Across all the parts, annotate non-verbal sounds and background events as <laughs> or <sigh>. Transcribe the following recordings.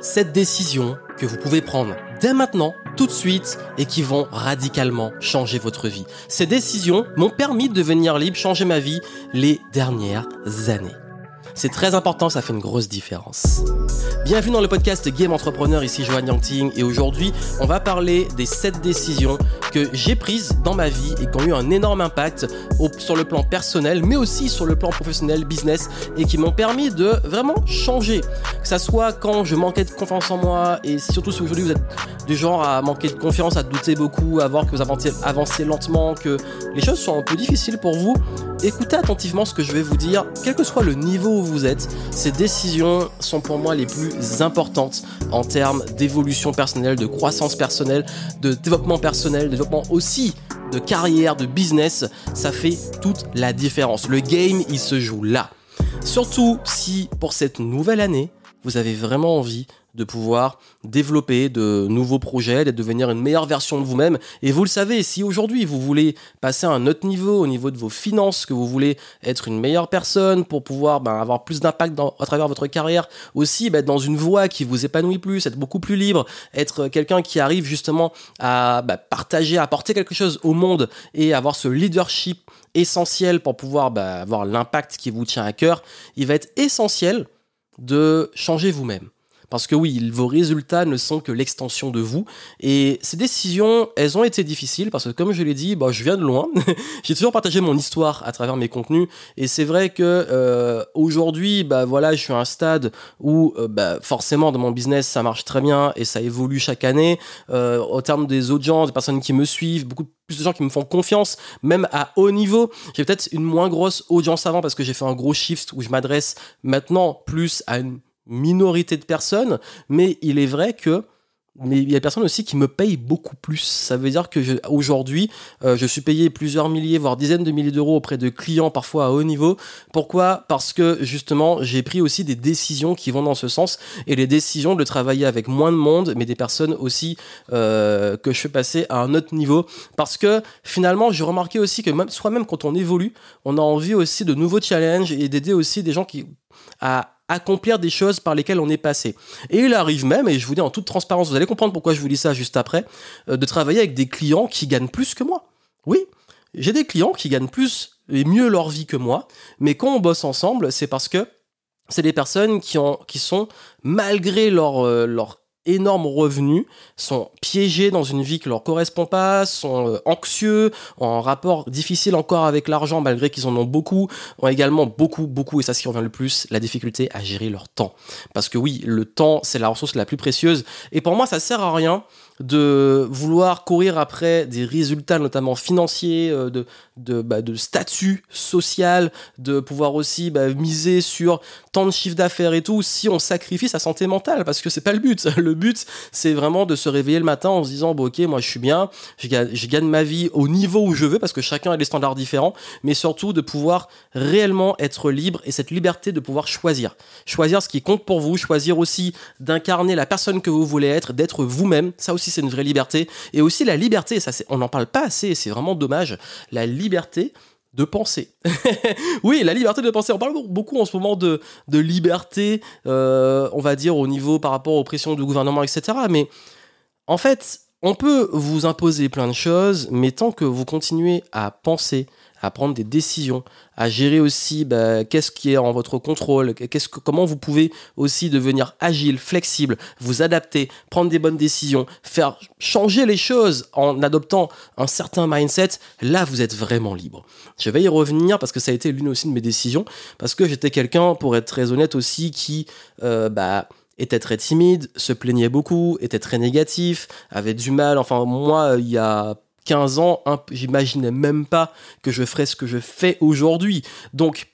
Cette décision que vous pouvez prendre dès maintenant, tout de suite, et qui vont radicalement changer votre vie. Ces décisions m'ont permis de devenir libre, changer ma vie les dernières années. C'est très important, ça fait une grosse différence. Bienvenue dans le podcast Game Entrepreneur, ici Johan Yangting, et aujourd'hui, on va parler des 7 décisions que j'ai prises dans ma vie et qui ont eu un énorme impact sur le plan personnel, mais aussi sur le plan professionnel, business, et qui m'ont permis de vraiment changer. Que ça soit quand je manquais de confiance en moi, et surtout si aujourd'hui vous êtes du genre à manquer de confiance, à douter beaucoup, à voir que vous avancez, lentement, que les choses sont un peu difficiles pour vous, écoutez attentivement ce que je vais vous dire, quel que soit le niveau où vous êtes. Ces décisions sont pour moi les plus importantes en termes d'évolution personnelle, de croissance personnelle, de développement personnel, de développement aussi de carrière, de business. Ça fait toute la différence. Le game, il se joue là. Surtout si pour cette nouvelle année, vous avez vraiment envie de pouvoir développer de nouveaux projets, de devenir une meilleure version de vous-même. Et vous le savez, si aujourd'hui vous voulez passer à un autre niveau, au niveau de vos finances, que vous voulez être une meilleure personne pour pouvoir ben, avoir plus d'impact à travers votre carrière, aussi ben, être dans une voie qui vous épanouit plus, être beaucoup plus libre, être quelqu'un qui arrive justement à ben, partager, à apporter quelque chose au monde et avoir ce leadership essentiel pour pouvoir avoir l'impact qui vous tient à cœur, il va être essentiel de changer vous-même. Parce que oui, vos résultats ne sont que l'extension de vous. Et ces décisions, elles ont été difficiles parce que comme je l'ai dit, bah, je viens de loin. <laughs> J'ai toujours partagé mon histoire à travers mes contenus. Et c'est vrai que euh, aujourd'hui, bah, voilà, je suis à un stade où euh, bah, forcément dans mon business, ça marche très bien et ça évolue chaque année. Euh, au terme des audiences, des personnes qui me suivent, beaucoup plus de gens qui me font confiance, même à haut niveau. J'ai peut-être une moins grosse audience avant parce que j'ai fait un gros shift où je m'adresse maintenant plus à une minorité de personnes, mais il est vrai que mais il y a des personnes aussi qui me payent beaucoup plus. Ça veut dire que aujourd'hui, euh, je suis payé plusieurs milliers, voire dizaines de milliers d'euros auprès de clients parfois à haut niveau. Pourquoi? Parce que justement, j'ai pris aussi des décisions qui vont dans ce sens et les décisions de travailler avec moins de monde, mais des personnes aussi euh, que je fais passer à un autre niveau. Parce que finalement, j'ai remarqué aussi que même, soit même quand on évolue, on a envie aussi de nouveaux challenges et d'aider aussi des gens qui à accomplir des choses par lesquelles on est passé. Et il arrive même, et je vous dis en toute transparence, vous allez comprendre pourquoi je vous dis ça juste après, euh, de travailler avec des clients qui gagnent plus que moi. Oui, j'ai des clients qui gagnent plus et mieux leur vie que moi, mais quand on bosse ensemble, c'est parce que c'est des personnes qui, ont, sont, malgré leur, euh, leur énormes revenus, sont piégés dans une vie qui leur correspond pas, sont euh, anxieux, ont un rapport difficile encore avec l'argent malgré qu'ils en ont beaucoup, ont également beaucoup, beaucoup, et ça ce qui revient le plus, la difficulté à gérer leur temps. Parce que oui, le temps, c'est la ressource la plus précieuse, et pour moi, ça sert à rien de vouloir courir après des résultats, notamment financiers, euh, de, bah, de statut social, de pouvoir aussi bah, miser sur tant de chiffre d'affaires et tout, si on sacrifie sa santé mentale, parce que c'est pas le but. <laughs> Le but, c'est vraiment de se réveiller le matin en se disant, bon, ok, moi je suis bien, je gagne ma vie au niveau où je veux, parce que chacun a des standards différents, mais surtout de pouvoir réellement être libre et cette liberté de pouvoir choisir. Choisir ce qui compte pour vous, choisir aussi d'incarner la personne que vous voulez être, d'être vous-même. Ça aussi, c'est une vraie liberté. Et aussi la liberté, ça, on n'en parle pas assez, c'est vraiment dommage, la liberté de penser. <laughs> oui, la liberté de penser. On parle beaucoup en ce moment de, de liberté, euh, on va dire, au niveau par rapport aux pressions du gouvernement, etc. Mais en fait, on peut vous imposer plein de choses, mais tant que vous continuez à penser, à prendre des décisions, à gérer aussi bah, qu'est-ce qui est en votre contrôle, qu'est-ce que, comment vous pouvez aussi devenir agile, flexible, vous adapter, prendre des bonnes décisions, faire changer les choses en adoptant un certain mindset, là vous êtes vraiment libre. Je vais y revenir parce que ça a été l'une aussi de mes décisions, parce que j'étais quelqu'un, pour être très honnête aussi, qui euh, bah, était très timide, se plaignait beaucoup, était très négatif, avait du mal. Enfin, moi, il y a 15 ans, j'imaginais même pas que je ferais ce que je fais aujourd'hui. Donc,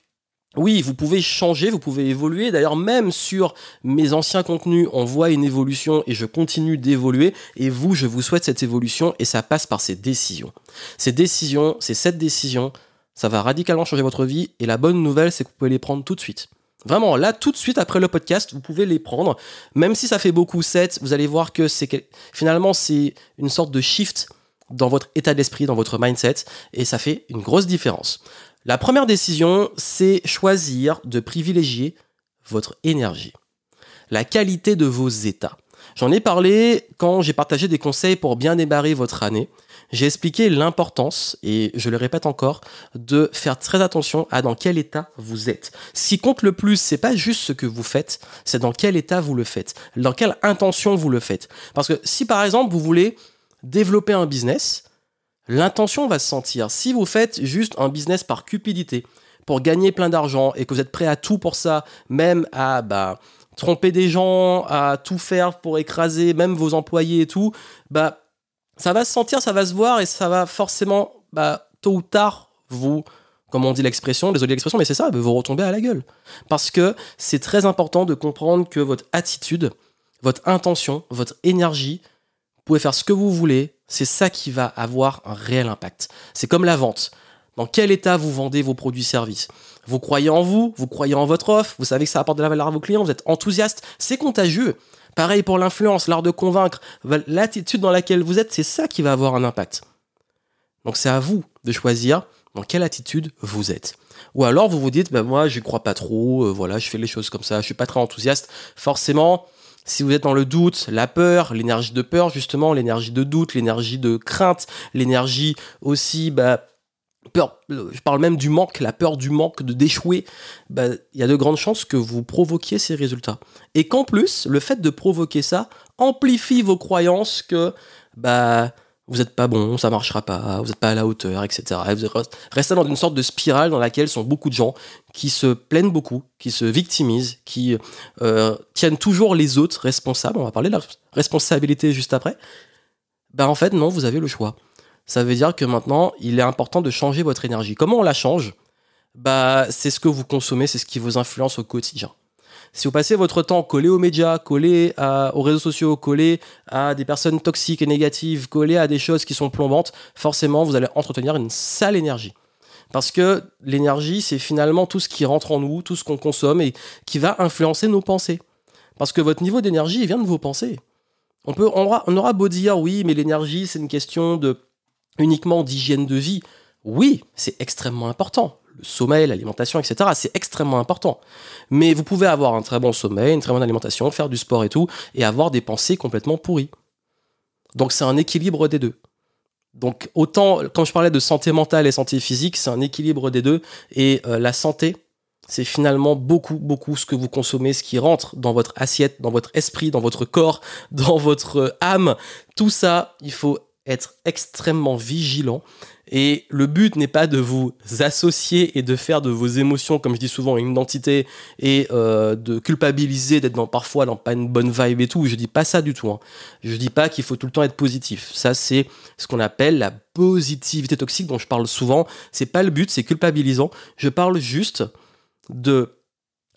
oui, vous pouvez changer, vous pouvez évoluer. D'ailleurs, même sur mes anciens contenus, on voit une évolution et je continue d'évoluer. Et vous, je vous souhaite cette évolution et ça passe par ces décisions. Ces décisions, c'est cette décision, ça va radicalement changer votre vie. Et la bonne nouvelle, c'est que vous pouvez les prendre tout de suite. Vraiment, là, tout de suite après le podcast, vous pouvez les prendre. Même si ça fait beaucoup 7, vous allez voir que c'est finalement, c'est une sorte de shift dans votre état d'esprit, dans votre mindset, et ça fait une grosse différence. La première décision, c'est choisir de privilégier votre énergie. la qualité de vos états. J'en ai parlé quand j'ai partagé des conseils pour bien démarrer votre année. J'ai expliqué l'importance, et je le répète encore, de faire très attention à dans quel état vous êtes. Ce qui compte le plus, c'est pas juste ce que vous faites, c'est dans quel état vous le faites, dans quelle intention vous le faites. Parce que si par exemple vous voulez développer un business, l'intention va se sentir. Si vous faites juste un business par cupidité, pour gagner plein d'argent et que vous êtes prêt à tout pour ça, même à bah, tromper des gens, à tout faire pour écraser même vos employés et tout, bah ça va se sentir, ça va se voir et ça va forcément, bah, tôt ou tard, vous, comme on dit l'expression, désolé l'expression, mais c'est ça, vous retomber à la gueule. Parce que c'est très important de comprendre que votre attitude, votre intention, votre énergie, pouvez faire ce que vous voulez, c'est ça qui va avoir un réel impact. C'est comme la vente. Dans quel état vous vendez vos produits-services Vous croyez en vous, vous croyez en votre offre, vous savez que ça apporte de la valeur à vos clients, vous êtes enthousiaste, c'est contagieux. Pareil pour l'influence, l'art de convaincre, l'attitude dans laquelle vous êtes, c'est ça qui va avoir un impact. Donc c'est à vous de choisir dans quelle attitude vous êtes. Ou alors vous vous dites, ben moi je crois pas trop, euh, voilà, je fais les choses comme ça, je suis pas très enthousiaste. Forcément, si vous êtes dans le doute, la peur, l'énergie de peur justement, l'énergie de doute, l'énergie de crainte, l'énergie aussi bah, je parle même du manque, la peur du manque, de d'échouer, bah, il y a de grandes chances que vous provoquiez ces résultats. Et qu'en plus, le fait de provoquer ça amplifie vos croyances que bah, vous n'êtes pas bon, ça marchera pas, vous n'êtes pas à la hauteur, etc. Et vous restez dans une sorte de spirale dans laquelle sont beaucoup de gens qui se plaignent beaucoup, qui se victimisent, qui euh, tiennent toujours les autres responsables. On va parler de la responsabilité juste après. Bah en fait, non, vous avez le choix ça veut dire que maintenant, il est important de changer votre énergie. Comment on la change? Bah, c'est ce que vous consommez, c'est ce qui vous influence au quotidien. Si vous passez votre temps collé aux médias, collé aux réseaux sociaux, collé à des personnes toxiques et négatives, collé à des choses qui sont plombantes, forcément, vous allez entretenir une sale énergie. Parce que l'énergie, c'est finalement tout ce qui rentre en nous, tout ce qu'on consomme et qui va influencer nos pensées. Parce que votre niveau d'énergie vient de vos pensées. On, aura, on aura beau dire, oui, mais l'énergie, c'est une question de uniquement d'hygiène de vie, oui, c'est extrêmement important. Le sommeil, l'alimentation, etc., c'est extrêmement important. Mais vous pouvez avoir un très bon sommeil, une très bonne alimentation, faire du sport et tout, et avoir des pensées complètement pourries. Donc c'est un équilibre des deux. Donc autant, quand je parlais de santé mentale et santé physique, c'est un équilibre des deux. Et euh, la santé, c'est finalement beaucoup, beaucoup ce que vous consommez, ce qui rentre dans votre assiette, dans votre esprit, dans votre corps, <laughs> dans votre âme. Tout ça, il faut être extrêmement vigilant. Et le but n'est pas de vous associer et de faire de vos émotions, comme je dis souvent, une identité et euh, de culpabiliser d'être dans, parfois dans pas une bonne vibe et tout. Je dis pas ça du tout. Hein. Je dis pas qu'il faut tout le temps être positif. Ça, c'est ce qu'on appelle la positivité toxique dont je parle souvent. C'est pas le but, c'est culpabilisant. Je parle juste de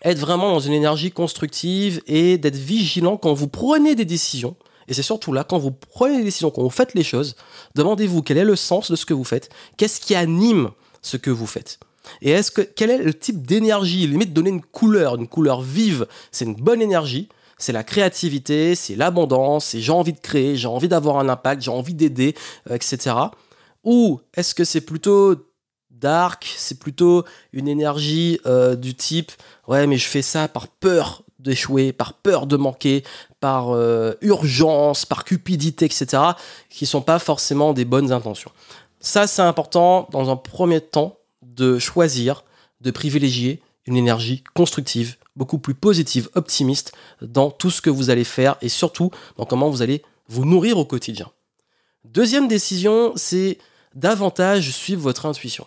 être vraiment dans une énergie constructive et d'être vigilant quand vous prenez des décisions et c'est surtout là, quand vous prenez des décisions, quand vous faites les choses, demandez-vous quel est le sens de ce que vous faites, qu'est-ce qui anime ce que vous faites. Et est-ce que quel est le type d'énergie Limite donner une couleur, une couleur vive, c'est une bonne énergie. C'est la créativité, c'est l'abondance, c'est j'ai envie de créer, j'ai envie d'avoir un impact, j'ai envie d'aider, euh, etc. Ou est-ce que c'est plutôt dark, c'est plutôt une énergie euh, du type ouais mais je fais ça par peur d'échouer, par peur de manquer, par euh, urgence, par cupidité, etc., qui sont pas forcément des bonnes intentions. Ça, c'est important dans un premier temps de choisir, de privilégier une énergie constructive, beaucoup plus positive, optimiste dans tout ce que vous allez faire et surtout dans comment vous allez vous nourrir au quotidien. Deuxième décision, c'est davantage suivre votre intuition.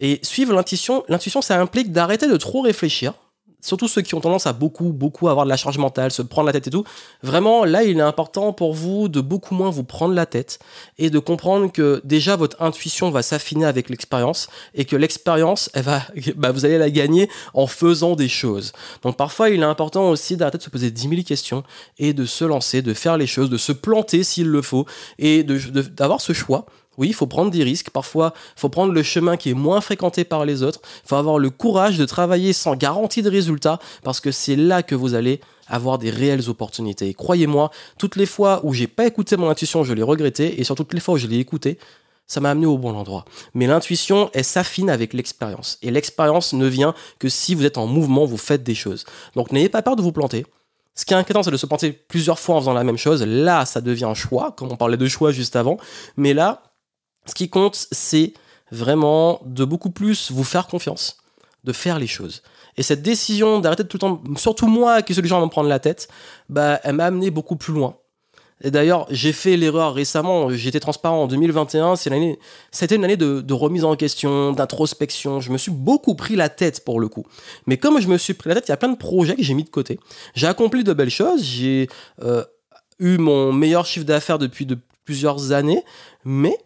Et suivre l'intuition, l'intuition, ça implique d'arrêter de trop réfléchir, surtout ceux qui ont tendance à beaucoup, beaucoup avoir de la charge mentale, se prendre la tête et tout, vraiment, là, il est important pour vous de beaucoup moins vous prendre la tête et de comprendre que déjà votre intuition va s'affiner avec l'expérience et que l'expérience, elle va, <laughs> bah, vous allez la gagner en faisant des choses. Donc parfois, il est important aussi d'arrêter de se poser 10 000 questions et de se lancer, de faire les choses, de se planter s'il le faut et d'avoir ce choix oui, il faut prendre des risques. Parfois, il faut prendre le chemin qui est moins fréquenté par les autres. Il faut avoir le courage de travailler sans garantie de résultat parce que c'est là que vous allez avoir des réelles opportunités. croyez-moi, toutes les fois où j'ai pas écouté mon intuition, je l'ai regretté et sur toutes les fois où je l'ai écouté, ça m'a amené au bon endroit. Mais l'intuition, elle s'affine avec l'expérience. Et l'expérience ne vient que si vous êtes en mouvement, vous faites des choses. Donc n'ayez pas peur de vous planter. Ce qui est inquiétant, c'est de se planter plusieurs fois en faisant la même chose. Là, ça devient un choix, comme on parlait de choix juste avant. Mais là, ce qui compte, c'est vraiment de beaucoup plus vous faire confiance, de faire les choses. Et cette décision d'arrêter de tout le temps, surtout moi qui suis le genre à me prendre la tête, bah, elle m'a amené beaucoup plus loin. Et d'ailleurs, j'ai fait l'erreur récemment, j'étais transparent en 2021, c'est c'était une année de, remise en question, d'introspection, je me suis beaucoup pris la tête pour le coup. Mais comme je me suis pris la tête, il y a plein de projets que j'ai mis de côté. J'ai accompli de belles choses, j'ai euh, eu mon meilleur chiffre d'affaires depuis de plusieurs années, mais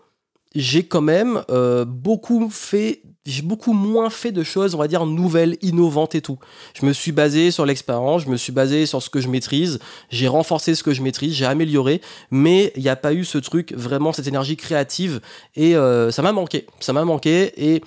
j'ai quand même euh, beaucoup fait j'ai beaucoup moins fait de choses, on va dire, nouvelles, innovantes et tout. Je me suis basé sur l'expérience, je me suis basé sur ce que je maîtrise, j'ai renforcé ce que je maîtrise, j'ai amélioré, mais il n'y a pas eu ce truc, vraiment, cette énergie créative, et euh, ça m'a manqué. Ça m'a manqué, et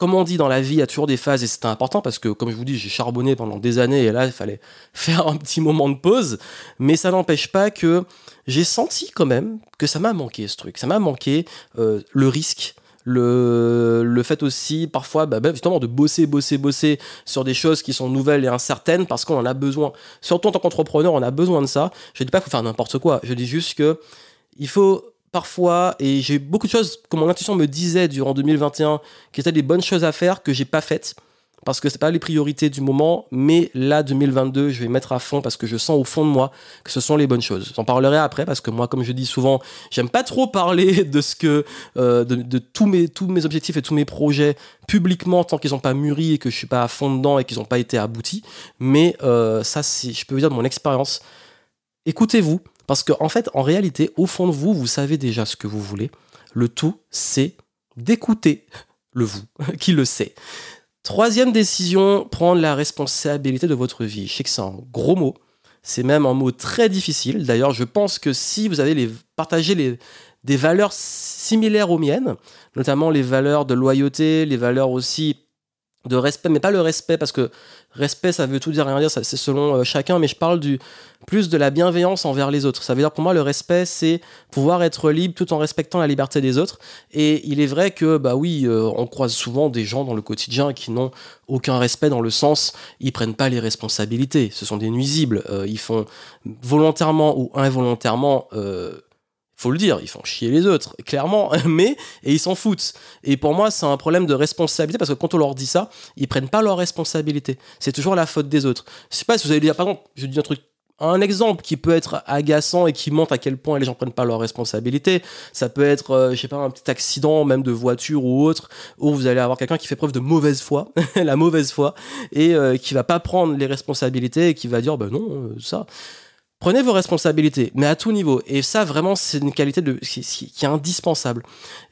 comme on dit dans la vie, il y a toujours des phases, et c'est important parce que, comme je vous dis, j'ai charbonné pendant des années, et là, il fallait <laughs> faire un petit moment de pause, mais ça n'empêche pas que j'ai senti quand même que ça m'a manqué ce truc, ça m'a manqué euh, le risque le, le fait aussi parfois bah, bah, justement de bosser, bosser, bosser sur des choses qui sont nouvelles et incertaines parce qu'on en a besoin. Surtout en tant qu'entrepreneur, on a besoin de ça. Je dis pas qu'il faut faire n'importe quoi. Je dis juste que il faut parfois, et j'ai beaucoup de choses que mon intuition me disait durant 2021 qui étaient des bonnes choses à faire que j'ai pas faites parce que c'est pas les priorités du moment, mais là 2022, je vais mettre à fond parce que je sens au fond de moi que ce sont les bonnes choses. J'en parlerai après parce que moi, comme je dis souvent, j'aime pas trop parler <laughs> de ce que euh, de, tous mes tous mes objectifs et tous mes projets publiquement tant qu'ils n'ont pas mûri et que je suis pas à fond dedans et qu'ils n'ont pas été aboutis. Mais euh, ça, c'est, je peux vous dire de mon expérience. Écoutez-vous parce qu'en en fait, en réalité, au fond de vous, vous savez déjà ce que vous voulez. Le tout, c'est d'écouter le vous <laughs> qui le sait. Troisième décision, prendre la responsabilité de votre vie. Je sais que c'est un gros mot. C'est même un mot très difficile. D'ailleurs, je pense que si vous avez les, partagé des valeurs similaires aux miennes, notamment les valeurs de loyauté, les valeurs aussi de respect, mais pas le respect, parce que respect, ça veut tout dire, rien dire, c'est selon euh, chacun, mais je parle du plus de la bienveillance envers les autres. Ça veut dire pour moi, le respect, c'est pouvoir être libre tout en respectant la liberté des autres. Et il est vrai que, bah oui, euh, on croise souvent des gens dans le quotidien qui n'ont aucun respect dans le sens, ils prennent pas les responsabilités. Ce sont des nuisibles. Euh, ils font volontairement ou involontairement faut le dire, ils font chier les autres, clairement, <laughs> mais, et ils s'en foutent. Et pour moi, c'est un problème de responsabilité, parce que quand on leur dit ça, ils prennent pas leur responsabilité. C'est toujours la faute des autres. Je sais pas si vous allez dire, par exemple, je dis un truc un exemple qui peut être agaçant et qui montre à quel point les gens prennent pas leur responsabilité. Ça peut être, euh, je sais pas, un petit accident, même de voiture ou autre, où vous allez avoir quelqu'un qui fait preuve de mauvaise foi, <laughs> la mauvaise foi, et euh, qui va pas prendre les responsabilités et qui va dire, ben non, euh, ça. Prenez vos responsabilités, mais à tout niveau. Et ça, vraiment, c'est une qualité qui, est indispensable.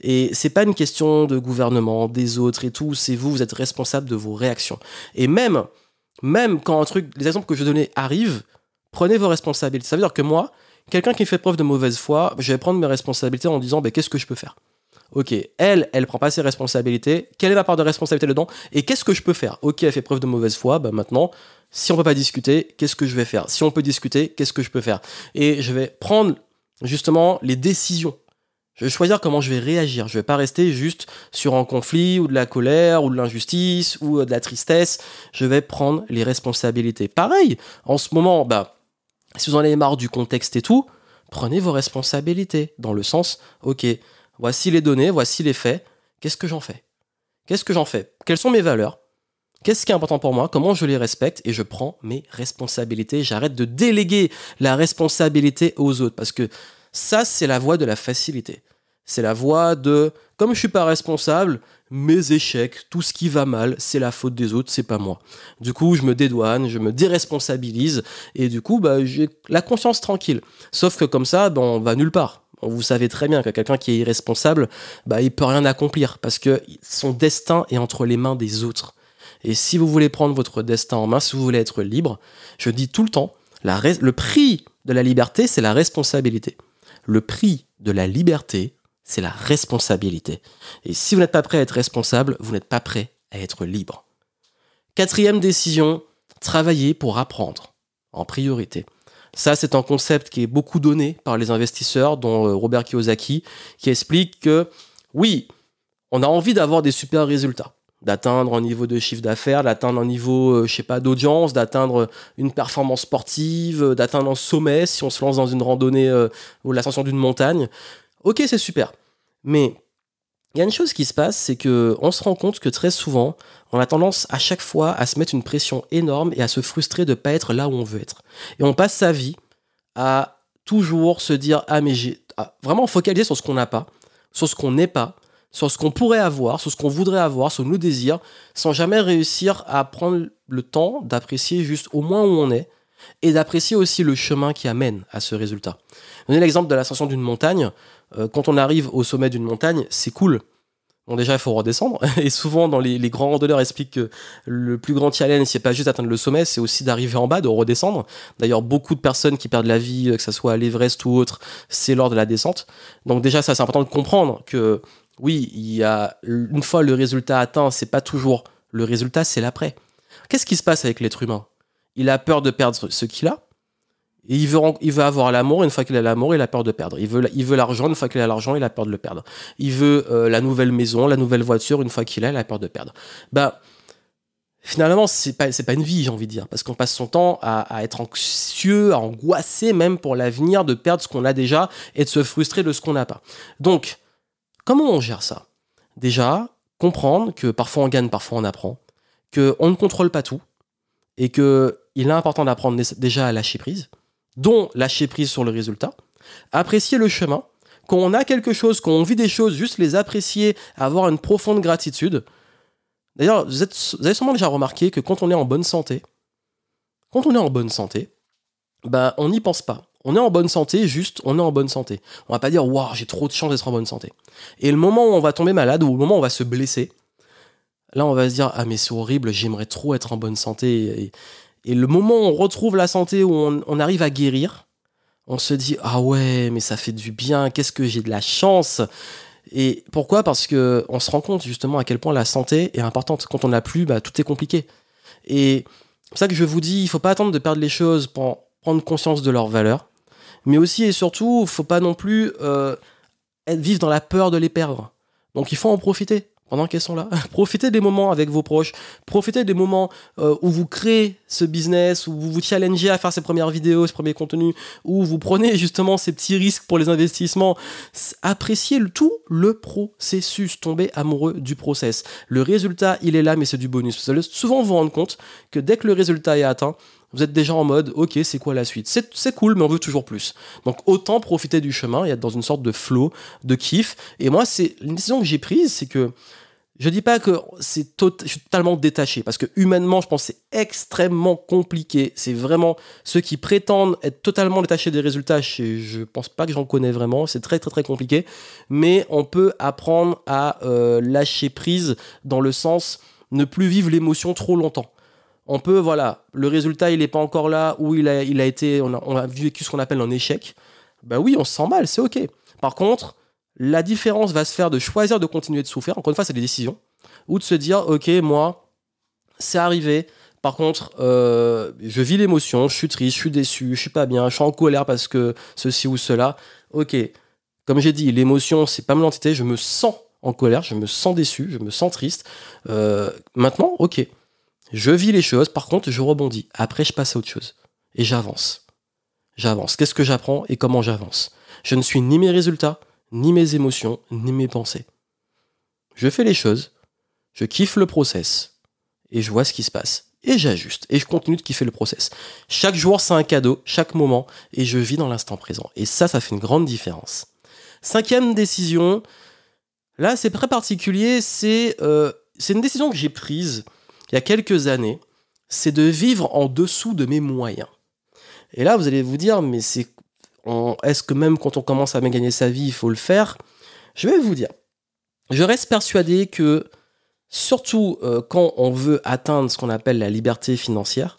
Et c'est pas une question de gouvernement, des autres et tout. C'est vous, vous êtes responsable de vos réactions. Et même, même quand un truc, les exemples que je donnais arrivent, prenez vos responsabilités. Ça veut dire que moi, quelqu'un qui fait preuve de mauvaise foi, je vais prendre mes responsabilités en disant, ben, qu'est-ce que je peux faire? Ok, elle, elle prend pas ses responsabilités. Quelle est ma part de responsabilité dedans? Et qu'est-ce que je peux faire? Ok, elle fait preuve de mauvaise foi. Bah maintenant, si on peut pas discuter, qu'est-ce que je vais faire? Si on peut discuter, qu'est-ce que je peux faire? Et je vais prendre justement les décisions. Je vais choisir comment je vais réagir. Je vais pas rester juste sur un conflit ou de la colère ou de l'injustice ou de la tristesse. Je vais prendre les responsabilités. Pareil, en ce moment, bah, si vous en avez marre du contexte et tout, prenez vos responsabilités dans le sens, ok, voici les données, voici les faits. Qu'est-ce que j'en fais? Qu'est-ce que j'en fais? Quelles sont mes valeurs? Qu'est-ce qui est important pour moi? Comment je les respecte? Et je prends mes responsabilités. J'arrête de déléguer la responsabilité aux autres. Parce que ça, c'est la voie de la facilité. C'est la voie de, comme je suis pas responsable, mes échecs, tout ce qui va mal, c'est la faute des autres, c'est pas moi. Du coup, je me dédouane, je me déresponsabilise, et du coup, bah, j'ai la conscience tranquille. Sauf que comme ça, ben, on va nulle part. Vous savez très bien que quelqu'un qui est irresponsable, bah, il peut rien accomplir parce que son destin est entre les mains des autres. Et si vous voulez prendre votre destin en main, si vous voulez être libre, je dis tout le temps, le prix de la liberté, c'est la responsabilité. Le prix de la liberté, c'est la responsabilité. Et si vous n'êtes pas prêt à être responsable, vous n'êtes pas prêt à être libre. Quatrième décision, travailler pour apprendre, en priorité. Ça, c'est un concept qui est beaucoup donné par les investisseurs, dont euh, Robert Kiyosaki, qui explique que oui, on a envie d'avoir des super résultats d'atteindre un niveau de chiffre d'affaires, d'atteindre un niveau, euh, je sais pas, d'audience, d'atteindre une performance sportive, euh, d'atteindre un sommet si on se lance dans une randonnée euh, ou l'ascension d'une montagne. Ok, c'est super. Mais il y a une chose qui se passe, c'est que on se rend compte que très souvent, on a tendance à chaque fois à se mettre une pression énorme et à se frustrer de pas être là où on veut être. Et on passe sa vie à toujours se dire ah mais j'ai vraiment focaliser sur ce qu'on n'a pas, sur ce qu'on n'est pas, sur ce qu'on pourrait avoir, sur ce qu'on voudrait avoir, sur nos désirs, sans jamais réussir à prendre le temps d'apprécier juste au moins où on est et d'apprécier aussi le chemin qui amène à ce résultat. Donnez l'exemple de l'ascension d'une montagne. Euh, quand on arrive au sommet d'une montagne, c'est cool. Bon, déjà, il faut redescendre. <laughs> Et souvent, dans les, grands randonneurs expliquent que le plus grand challenge, c'est pas juste d'atteindre le sommet, c'est aussi d'arriver en bas, de redescendre. D'ailleurs, beaucoup de personnes qui perdent la vie, que ce soit à l'Everest ou autre, c'est lors de la descente. Donc déjà, ça, c'est important de comprendre que oui, il y a une fois le résultat atteint, c'est pas toujours le résultat, c'est l'après. Qu'est-ce qui se passe avec l'être humain? Il a peur de perdre ce qu'il a. Et il veut, il veut avoir l'amour, une fois qu'il a l'amour, il a peur de perdre. Il veut, il veut l'argent, une fois qu'il a l'argent, il a peur de le perdre. Il veut euh, la nouvelle maison, la nouvelle voiture, une fois qu'il a, il a peur de perdre. Bah, finalement, c'est pas, pas une vie, j'ai envie de dire, parce qu'on passe son temps à, à, être anxieux, à angoisser même pour l'avenir, de perdre ce qu'on a déjà et de se frustrer de ce qu'on n'a pas. Donc, Comment on gère ça? Déjà, comprendre que parfois on gagne, parfois on apprend, qu'on ne contrôle pas tout, et qu'il est important d'apprendre déjà à lâcher prise, dont lâcher prise sur le résultat, apprécier le chemin, quand on a quelque chose, quand on vit des choses, juste les apprécier, avoir une profonde gratitude. D'ailleurs, vous, avez sûrement déjà remarqué que quand on est en bonne santé, quand on est en bonne santé, bah, on n'y pense pas on est en bonne santé, juste, on est en bonne santé. On va pas dire, waouh, j'ai trop de chance d'être en bonne santé. Et le moment où on va tomber malade, ou le moment où on va se blesser, là, on va se dire, ah, mais c'est horrible, j'aimerais trop être en bonne santé. Et, le moment où on retrouve la santé, où on, arrive à guérir, on se dit, ah ouais, mais ça fait du bien, qu'est-ce que j'ai de la chance. Et pourquoi? Parce que on se rend compte justement à quel point la santé est importante. Quand on n'a plus, bah, tout est compliqué. Et c'est ça que je vous dis, il faut pas attendre de perdre les choses pour conscience de leur valeur mais aussi et surtout, faut pas non plus euh, vivre dans la peur de les perdre. Donc il faut en profiter pendant qu'elles sont là. <laughs> profitez des moments avec vos proches, profitez des moments euh, où vous créez ce business, où vous vous challengez à faire ces premières vidéos, ces premiers contenus, où vous prenez justement ces petits risques pour les investissements. Appréciez le, tout le processus, tombez amoureux du process. Le résultat, il est là, mais c'est du bonus. Vous allez souvent vous rendre compte que dès que le résultat est atteint, vous êtes déjà en mode, ok, c'est quoi la suite? C'est cool, mais on veut toujours plus. Donc autant profiter du chemin et être dans une sorte de flow, de kiff. Et moi, c'est une décision que j'ai prise, c'est que je dis pas que c'est je suis totalement détaché, parce que humainement, je pense que c'est extrêmement compliqué. C'est vraiment ceux qui prétendent être totalement détachés des résultats, je, je pense pas que j'en connais vraiment. C'est très très très compliqué, mais on peut apprendre à euh, lâcher prise dans le sens ne plus vivre l'émotion trop longtemps on peut, voilà, le résultat, il n'est pas encore là, ou il a, il a été, on a, vécu ce qu'on appelle un échec. Ben oui, on se sent mal, c'est ok. Par contre, la différence va se faire de choisir de continuer de souffrir. Encore une fois, c'est des décisions. Ou de se dire, ok, moi, c'est arrivé. Par contre, euh, je vis l'émotion, je suis triste, je suis déçu, je suis pas bien, je suis en colère parce que ceci ou cela. Ok, comme j'ai dit, l'émotion, c'est pas mon entité, je me sens en colère, je me sens déçu, je me sens triste. Euh, maintenant, ok, je vis les choses, par contre, je rebondis. Après, je passe à autre chose. Et j'avance. J'avance. Qu'est-ce que j'apprends et comment j'avance? Je ne suis ni mes résultats, ni mes émotions, ni mes pensées. Je fais les choses, je kiffe le process, et je vois ce qui se passe. Et j'ajuste, et je continue de kiffer le process. Chaque jour, c'est un cadeau, chaque moment, et je vis dans l'instant présent. Et ça, ça fait une grande différence. Cinquième décision, là, c'est très particulier, c'est euh, une décision que j'ai prise il y a quelques années, c'est de vivre en dessous de mes moyens. Et là, vous allez vous dire, mais c'est, est-ce que même quand on commence à gagner sa vie, il faut le faire? Je vais vous dire, je reste persuadé que, surtout euh, quand on veut atteindre ce qu'on appelle la liberté financière,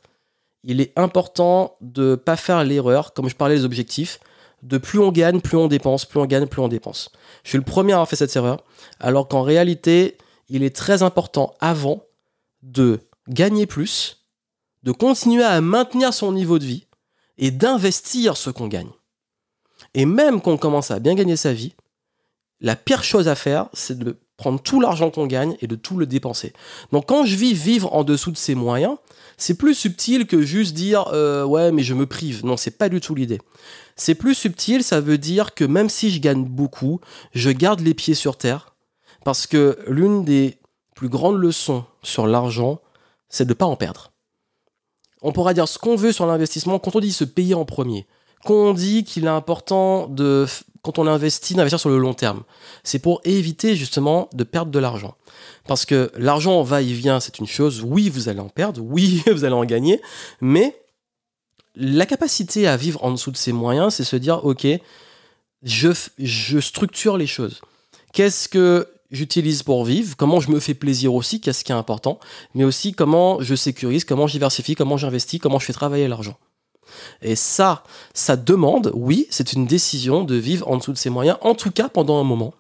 il est important de ne pas faire l'erreur, comme je parlais des objectifs, de plus on gagne, plus on dépense, plus on gagne, plus on dépense. Je suis le premier à avoir fait cette erreur, alors qu'en réalité, il est très important avant de gagner plus, de continuer à maintenir son niveau de vie et d'investir ce qu'on gagne. Et même quand on commence à bien gagner sa vie, la pire chose à faire, c'est de prendre tout l'argent qu'on gagne et de tout le dépenser. Donc quand je vis vivre en dessous de ses moyens, c'est plus subtil que juste dire euh, ouais mais je me prive. Non, c'est pas du tout l'idée. C'est plus subtil, ça veut dire que même si je gagne beaucoup, je garde les pieds sur terre parce que l'une des plus grandes leçons sur l'argent, c'est de ne pas en perdre. On pourra dire ce qu'on veut sur l'investissement quand on dit se payer en premier. Quand on dit qu'il est important de, quand on investit, d'investir sur le long terme. C'est pour éviter justement de perdre de l'argent. Parce que l'argent va et vient, c'est une chose. Oui, vous allez en perdre. Oui, <laughs> vous allez en gagner. Mais la capacité à vivre en dessous de ses moyens, c'est se dire, OK, je, je structure les choses. Qu'est-ce que j'utilise pour vivre, comment je me fais plaisir aussi, qu'est-ce qui est important, mais aussi comment je sécurise, comment je diversifie, comment j'investis, comment je fais travailler l'argent. Et ça, ça demande, oui, c'est une décision de vivre en dessous de ses moyens, en tout cas pendant un moment.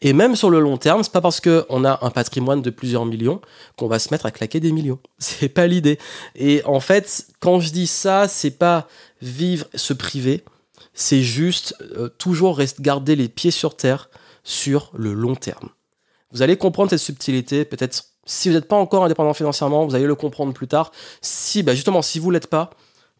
Et même sur le long terme, c'est pas parce qu'on a un patrimoine de plusieurs millions qu'on va se mettre à claquer des millions. <laughs> C'est pas l'idée. Et en fait, quand je dis ça, c'est pas vivre, se priver, c'est juste euh, toujours garder les pieds sur terre sur le long terme. Vous allez comprendre cette subtilité, peut-être si vous n'êtes pas encore indépendant financièrement, vous allez le comprendre plus tard. Si, bah justement, si vous l'êtes pas,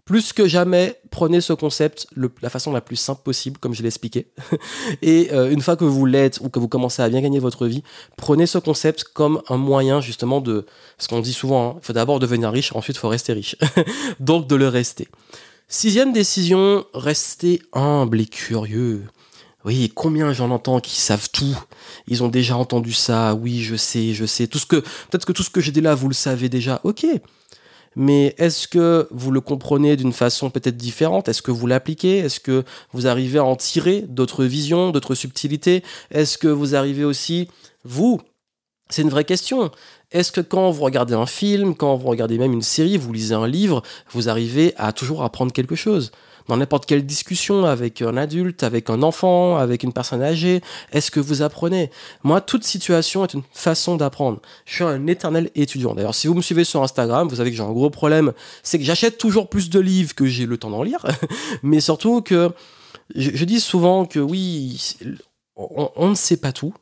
plus que jamais, prenez ce concept de la façon la plus simple possible, comme je l'ai expliqué. <laughs> Et euh, une fois que vous l'êtes ou que vous commencez à bien gagner votre vie, prenez ce concept comme un moyen justement de... Ce qu'on dit souvent, hein, il faut d'abord devenir riche, ensuite il faut rester riche. <laughs> Donc de le rester. Sixième décision, restez humble et curieux. Oui, combien j'en entends qui savent tout. Ils ont déjà entendu ça. Oui, je sais, je sais. Tout ce que, peut-être que tout ce que j'ai dit là, vous le savez déjà. Ok. Mais est-ce que vous le comprenez d'une façon peut-être différente? Est-ce que vous l'appliquez? Est-ce que vous arrivez à en tirer d'autres visions, d'autres subtilités? Est-ce que vous arrivez aussi, vous, c'est une vraie question. Est-ce que quand vous regardez un film, quand vous regardez même une série, vous lisez un livre, vous arrivez à toujours apprendre quelque chose? Dans n'importe quelle discussion avec un adulte, avec un enfant, avec une personne âgée, est-ce que vous apprenez? Moi, toute situation est une façon d'apprendre. Je suis un éternel étudiant. D'ailleurs, si vous me suivez sur Instagram, vous savez que j'ai un gros problème, c'est que j'achète toujours plus de livres que j'ai le temps d'en lire, <laughs> mais surtout que je, dis souvent que oui, on, ne sait pas tout,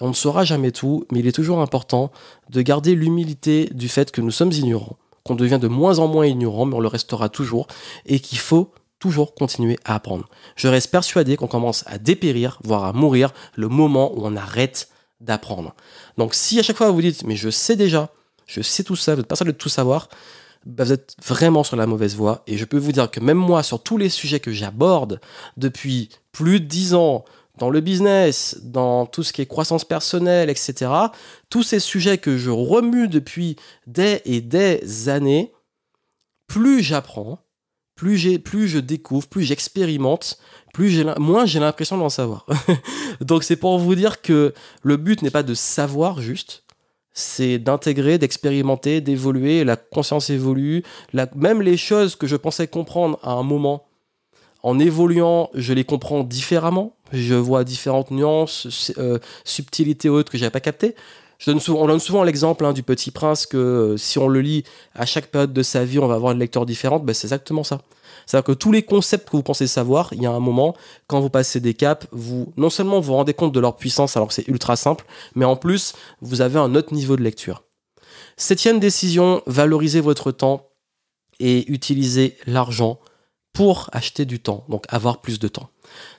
on ne saura jamais tout, mais il est toujours important de garder l'humilité du fait que nous sommes ignorants, qu'on devient de moins en moins ignorant, mais on le restera toujours, et qu'il faut toujours continuer à apprendre. Je reste persuadé qu'on commence à dépérir, voire à mourir, le moment où on arrête d'apprendre. Donc si à chaque fois vous dites, mais je sais déjà, je sais tout ça, vous êtes personne de tout savoir, bah, vous êtes vraiment sur la mauvaise voie. Et je peux vous dire que même moi, sur tous les sujets que j'aborde depuis plus de dix ans, dans le business, dans tout ce qui est croissance personnelle, etc., tous ces sujets que je remue depuis des et des années, plus j'apprends, plus, plus je découvre, plus j'expérimente, plus j'ai, moins j'ai l'impression d'en savoir. <laughs> Donc c'est pour vous dire que le but n'est pas de savoir juste, c'est d'intégrer, d'expérimenter, d'évoluer. La conscience évolue. même les choses que je pensais comprendre à un moment, en évoluant, je les comprends différemment. Je vois différentes nuances, euh, subtilités autres que j'avais pas captées on donne souvent l'exemple hein, du Petit Prince que euh, si on le lit à chaque période de sa vie, on va avoir une lecture différente. Ben, c'est exactement ça. C'est-à-dire que tous les concepts que vous pensez savoir, il y a un moment, quand vous passez des caps, vous non seulement vous, vous rendez compte de leur puissance alors que c'est ultra simple, mais en plus, vous avez un autre niveau de lecture. Septième décision, valorisez votre temps et utilisez l'argent pour acheter du temps, donc avoir plus de temps.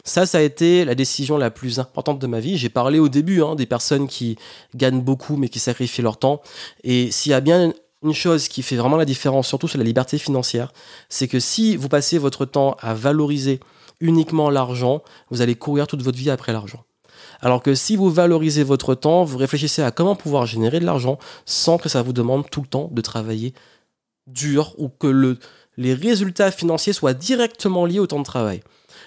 Ça, ça a été la décision la plus importante de ma vie. J'ai parlé au début hein, des personnes qui gagnent beaucoup mais qui sacrifient leur temps. Et s'il y a bien une chose qui fait vraiment la différence, surtout sur la liberté financière, c'est que si vous passez votre temps à valoriser uniquement l'argent, vous allez courir toute votre vie après l'argent. Alors que si vous valorisez votre temps, vous réfléchissez à comment pouvoir générer de l'argent sans que ça vous demande tout le temps de travailler dur ou que le, les résultats financiers soient directement liés au temps de travail.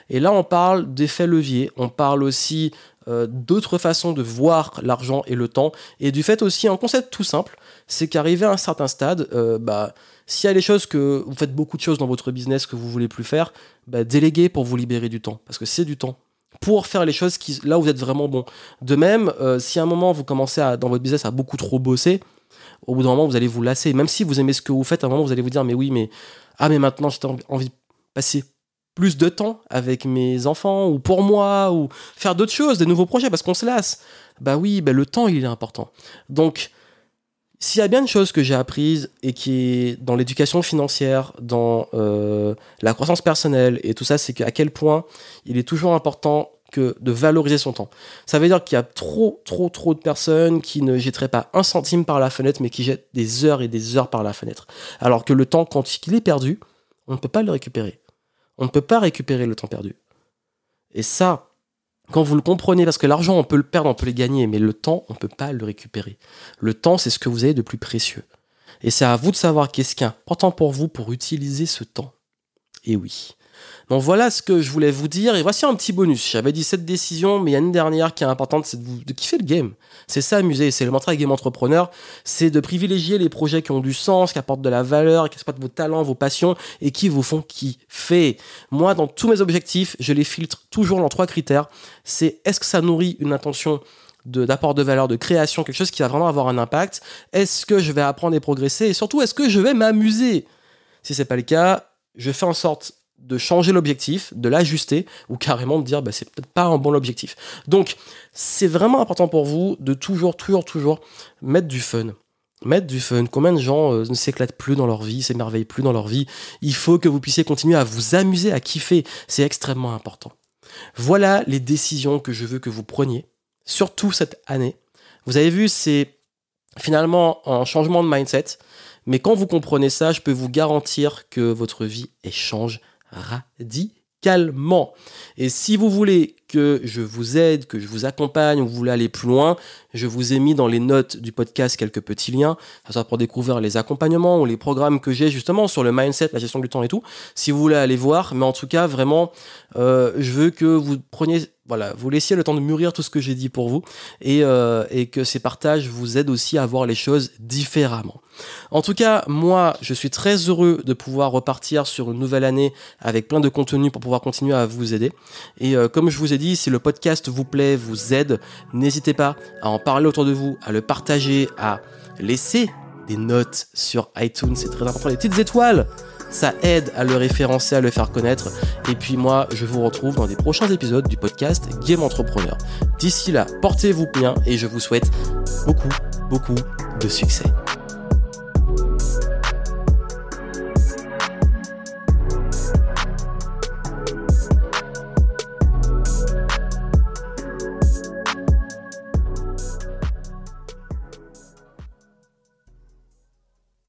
Et là, on parle d'effet levier, on parle aussi euh, d'autres façons de voir l'argent et le temps, et du fait aussi un concept tout simple, c'est qu'arrivé à un certain stade, euh, bah, s'il y a des choses que vous faites beaucoup de choses dans votre business que vous voulez plus faire, bah, déléguez pour vous libérer du temps, parce que c'est du temps pour faire les choses qui, là où vous êtes vraiment bon. De même, euh, si à un moment vous commencez à, dans votre business à beaucoup trop bosser, au bout d'un moment vous allez vous lasser. Même si vous aimez ce que vous faites, à un moment vous allez vous dire mais oui mais ah mais maintenant j'ai envie de passer plus de temps avec mes enfants ou pour moi ou faire d'autres choses, des nouveaux projets parce qu'on se lasse. Bah oui, bah le temps il est important. Donc s'il y a bien une chose que j'ai apprise et qui est dans l'éducation financière, dans euh, la croissance personnelle et tout ça, c'est qu'à quel point il est toujours important que de valoriser son temps. Ça veut dire qu'il y a trop, trop, trop de personnes qui ne jetteraient pas un centime par la fenêtre, mais qui jettent des heures et des heures par la fenêtre. Alors que le temps, quand il est perdu, on ne peut pas le récupérer. On ne peut pas récupérer le temps perdu. Et ça, quand vous le comprenez, parce que l'argent, on peut le perdre, on peut le gagner, mais le temps, on ne peut pas le récupérer. Le temps, c'est ce que vous avez de plus précieux. Et c'est à vous de savoir qu'est-ce qui est important pour vous pour utiliser ce temps. Et oui. Donc voilà ce que je voulais vous dire. Et voici un petit bonus. J'avais dit cette décision, mais il y a une dernière qui est importante, c'est de, kiffer le game. C'est ça, amuser. C'est le mantra Game Entrepreneur. C'est de privilégier les projets qui ont du sens, qui apportent de la valeur, qui exploitent vos talents, vos passions et qui vous font kiffer. Moi, dans tous mes objectifs, je les filtre toujours dans trois critères. C'est est-ce que ça nourrit une intention d'apport de, valeur, de création, quelque chose qui va vraiment avoir un impact? Est-ce que je vais apprendre et progresser? Et surtout, est-ce que je vais m'amuser? Si c'est pas le cas, je fais en sorte de changer l'objectif, de l'ajuster, ou carrément de dire bah, c'est peut-être pas un bon objectif. Donc c'est vraiment important pour vous de toujours, toujours, toujours mettre du fun. Mettre du fun. Combien de gens euh, ne s'éclatent plus dans leur vie, s'émerveillent plus dans leur vie? Il faut que vous puissiez continuer à vous amuser, à kiffer. C'est extrêmement important. Voilà les décisions que je veux que vous preniez, surtout cette année. Vous avez vu, c'est finalement un changement de mindset. Mais quand vous comprenez ça, je peux vous garantir que votre vie change radicalement. Et si vous voulez que je vous aide, que je vous accompagne, ou vous voulez aller plus loin, je vous ai mis dans les notes du podcast quelques petits liens, ça pour découvrir les accompagnements ou les programmes que j'ai justement sur le mindset, la gestion du temps et tout. Si vous voulez aller voir, mais en tout cas vraiment, euh, je veux que vous preniez voilà, vous laissiez le temps de mûrir tout ce que j'ai dit pour vous et, euh, et, que ces partages vous aident aussi à voir les choses différemment. En tout cas, moi, je suis très heureux de pouvoir repartir sur une nouvelle année avec plein de contenu pour pouvoir continuer à vous aider. Et euh, comme je vous ai dit, si le podcast vous plaît, vous aide, n'hésitez pas à en parler autour de vous, à le partager, à laisser des notes sur iTunes, c'est très important, les petites étoiles ça aide à le référencer, à le faire connaître. Et puis moi, je vous retrouve dans des prochains épisodes du podcast Game Entrepreneur. D'ici là, portez-vous bien et je vous souhaite beaucoup, beaucoup de succès.